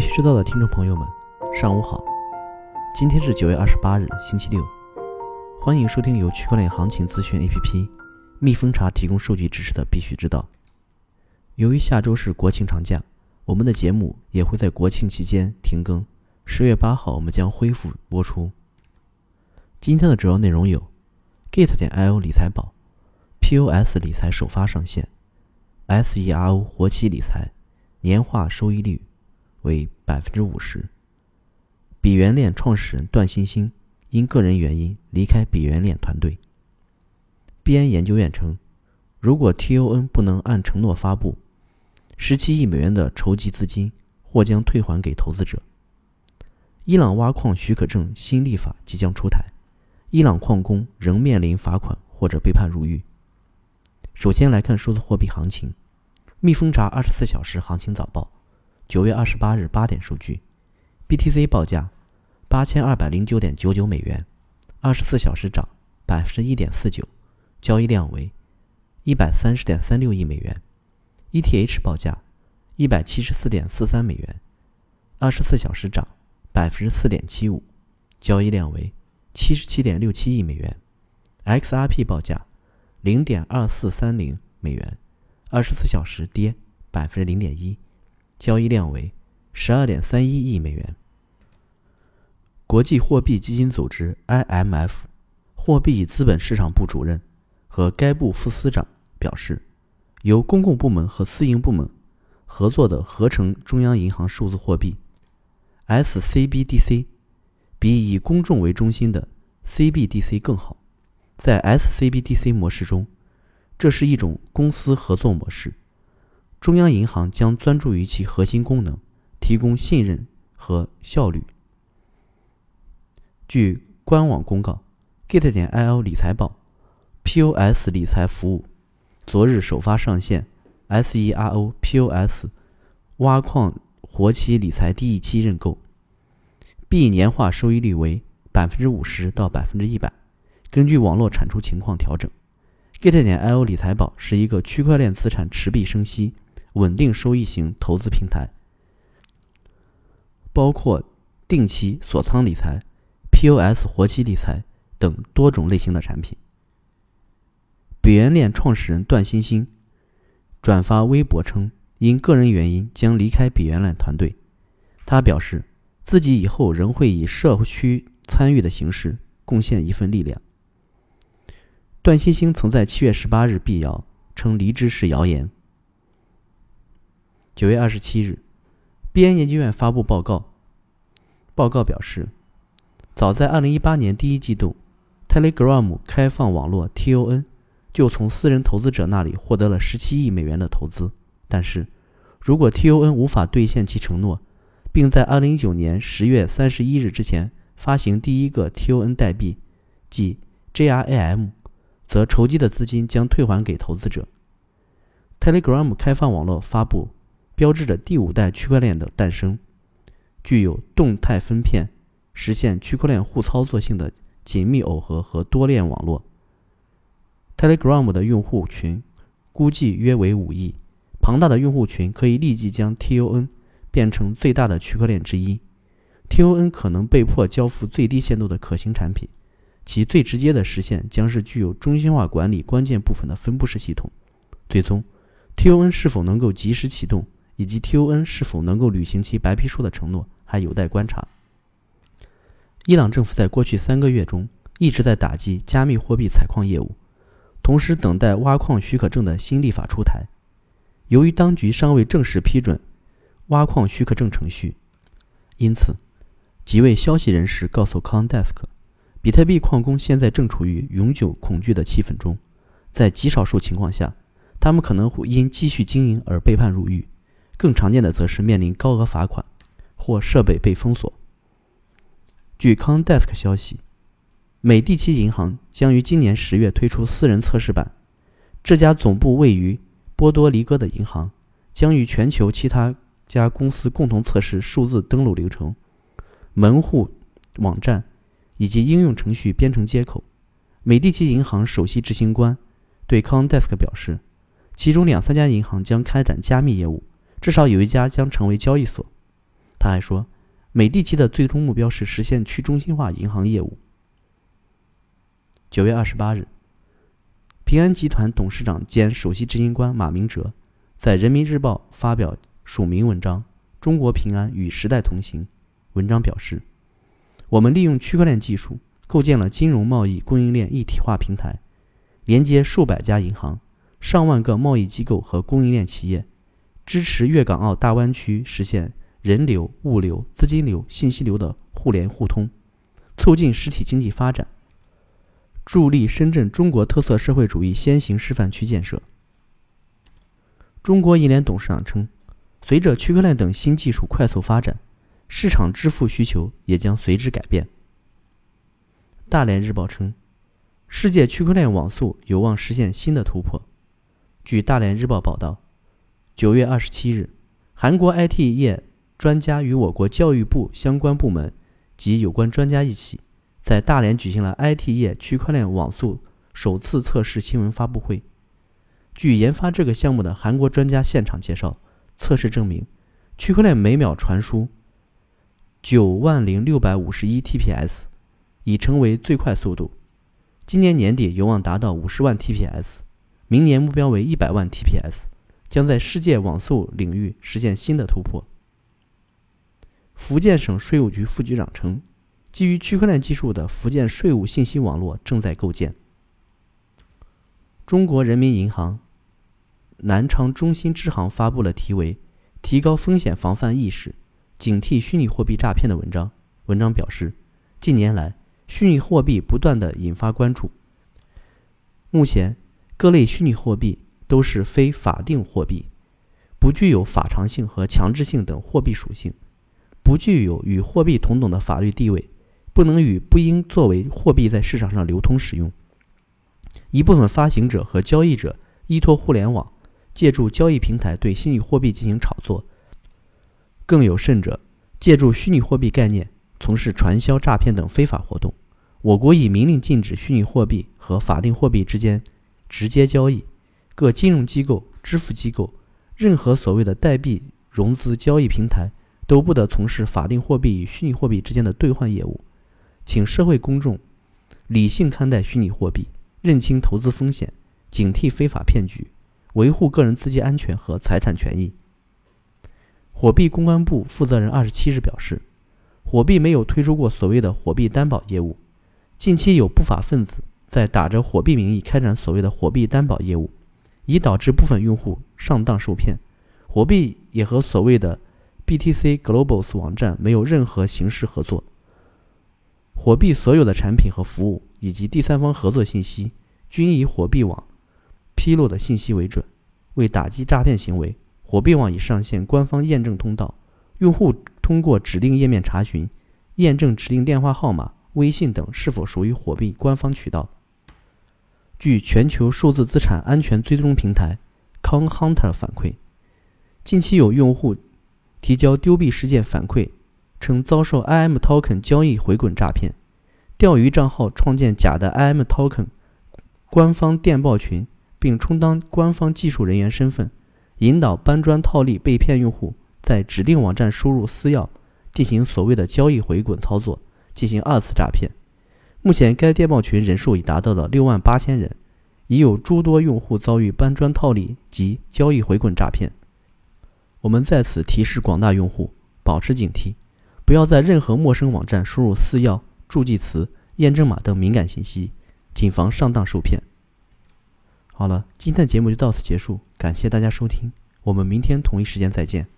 必须知道的听众朋友们，上午好。今天是九月二十八日，星期六。欢迎收听由区块链行情资讯 APP 蜜蜂茶提供数据支持的《必须知道》。由于下周是国庆长假，我们的节目也会在国庆期间停更。十月八号，我们将恢复播出。今天的主要内容有：Gate 点 IO 理财宝 POS 理财首发上线，SERO 活期理财年化收益率。为百分之五十。比原链创始人段星星因个人原因离开比原链团队。币安研究院称，如果 TON 不能按承诺发布，十七亿美元的筹集资金或将退还给投资者。伊朗挖矿许可证新立法即将出台，伊朗矿工仍面临罚款或者被判入狱。首先来看数字货币行情，蜜蜂茶二十四小时行情早报。九月二十八日八点数据，BTC 报价八千二百零九点九九美元，二十四小时涨百分之一点四九，交易量为一百三十点三六亿美元。ETH 报价一百七十四点四三美元，二十四小时涨百分之四点七五，交易量为七十七点六七亿美元。XRP 报价零点二四三零美元，二十四小时跌百分之零点一。交易量为十二点三一亿美元。国际货币基金组织 （IMF） 货币资本市场部主任和该部副司长表示，由公共部门和私营部门合作的合成中央银行数字货币 （SCBDC） 比以公众为中心的 CBDC 更好。在 SCBDC 模式中，这是一种公司合作模式。中央银行将专注于其核心功能，提供信任和效率。据官网公告，Gate 点 IO 理财宝 POS 理财服务昨日首发上线，SERO POS 挖矿活期理财第一期认购，币年化收益率为百分之五十到百分之一百，根据网络产出情况调整。Gate 点 IO 理财宝是一个区块链资产持币生息。稳定收益型投资平台，包括定期锁仓理财、POS 活期理财等多种类型的产品。比原链创始人段星星转发微博称，因个人原因将离开比原链团队。他表示，自己以后仍会以社区参与的形式贡献一份力量。段星星曾在七月十八日辟谣称离职是谣言。九月二十七日，，BN 研究院发布报告。报告表示，早在二零一八年第一季度，Telegram 开放网络 TON 就从私人投资者那里获得了十七亿美元的投资。但是，如果 TON 无法兑现其承诺，并在二零一九年十月三十一日之前发行第一个 TON 代币，即 JRAM，则筹集的资金将退还给投资者。Telegram 开放网络发布。标志着第五代区块链的诞生，具有动态分片、实现区块链互操作性的紧密耦合和多链网络。Telegram 的用户群估计约为五亿，庞大的用户群可以立即将 TON 变成最大的区块链之一。TON 可能被迫交付最低限度的可行产品，其最直接的实现将是具有中心化管理关键部分的分布式系统。最终，TON 是否能够及时启动？以及 TON 是否能够履行其白皮书的承诺，还有待观察。伊朗政府在过去三个月中一直在打击加密货币采矿业务，同时等待挖矿许可证的新立法出台。由于当局尚未正式批准挖矿许可证程序，因此几位消息人士告诉 CoinDesk，比特币矿工现在正处于永久恐惧的气氛中，在极少数情况下，他们可能会因继续经营而被判入狱。更常见的则是面临高额罚款，或设备被封锁。据 ConDesk 消息，美第奇银行将于今年十月推出私人测试版。这家总部位于波多黎各的银行将与全球其他家公司共同测试数字登录流程、门户网站以及应用程序编程接口。美第奇银行首席执行官对 ConDesk 表示，其中两三家银行将开展加密业务。至少有一家将成为交易所。他还说，美第奇的最终目标是实现去中心化银行业务。九月二十八日，平安集团董事长兼首席执行官马明哲在《人民日报》发表署名文章《中国平安与时代同行》。文章表示，我们利用区块链技术构建了金融贸易供应链一体化平台，连接数百家银行、上万个贸易机构和供应链企业，支持粤港澳大湾区实现人流、物流、资金流、信息流的互联互通，促进实体经济发展。助力深圳中国特色社会主义先行示范区建设。中国银联董事长称，随着区块链等新技术快速发展，市场支付需求也将随之改变。大连日报称，世界区块链网速有望实现新的突破。据大连日报报道，九月二十七日，韩国 IT 业专家与我国教育部相关部门及有关专家一起。在大连举行了 IT 业区块链网速首次测试新闻发布会。据研发这个项目的韩国专家现场介绍，测试证明，区块链每秒传输九万零六百五十一 TPS，已成为最快速度。今年年底有望达到五十万 TPS，明年目标为一百万 TPS，将在世界网速领域实现新的突破。福建省税务局副局长称。基于区块链技术的福建税务信息网络正在构建。中国人民银行南昌中心支行发布了题为“提高风险防范意识，警惕虚拟货币诈骗”的文章。文章表示，近年来虚拟货币不断的引发关注。目前，各类虚拟货币都是非法定货币，不具有法偿性和强制性等货币属性，不具有与货币同等的法律地位。不能与不应作为货币在市场上流通使用。一部分发行者和交易者依托互联网，借助交易平台对虚拟货币进行炒作；更有甚者，借助虚拟货币概念从事传销、诈骗等非法活动。我国已明令禁止虚拟货币和法定货币之间直接交易，各金融机构、支付机构、任何所谓的代币融资交易平台都不得从事法定货币与虚拟货币之间的兑换业务。请社会公众理性看待虚拟货币，认清投资风险，警惕非法骗局，维护个人资金安全和财产权益。火币公关部负责人二十七日表示，火币没有推出过所谓的火币担保业务。近期有不法分子在打着火币名义开展所谓的火币担保业务，已导致部分用户上当受骗。火币也和所谓的 BTC Globals 网站没有任何形式合作。火币所有的产品和服务以及第三方合作信息，均以火币网披露的信息为准。为打击诈骗行为，火币网已上线官方验证通道，用户通过指定页面查询、验证指定电话号码、微信等是否属于火币官方渠道。据全球数字资产安全追踪平台 ConHunter 反馈，近期有用户提交丢币事件反馈。称遭受 IM Token 交易回滚诈骗，钓鱼账号创建假的 IM Token 官方电报群，并充当官方技术人员身份，引导搬砖套利被骗用户在指定网站输入私钥，进行所谓的交易回滚操作，进行二次诈骗。目前该电报群人数已达到了六万八千人，已有诸多用户遭遇搬砖套利及交易回滚诈骗。我们在此提示广大用户保持警惕。不要在任何陌生网站输入私钥、助记词、验证码等敏感信息，谨防上当受骗。好了，今天的节目就到此结束，感谢大家收听，我们明天同一时间再见。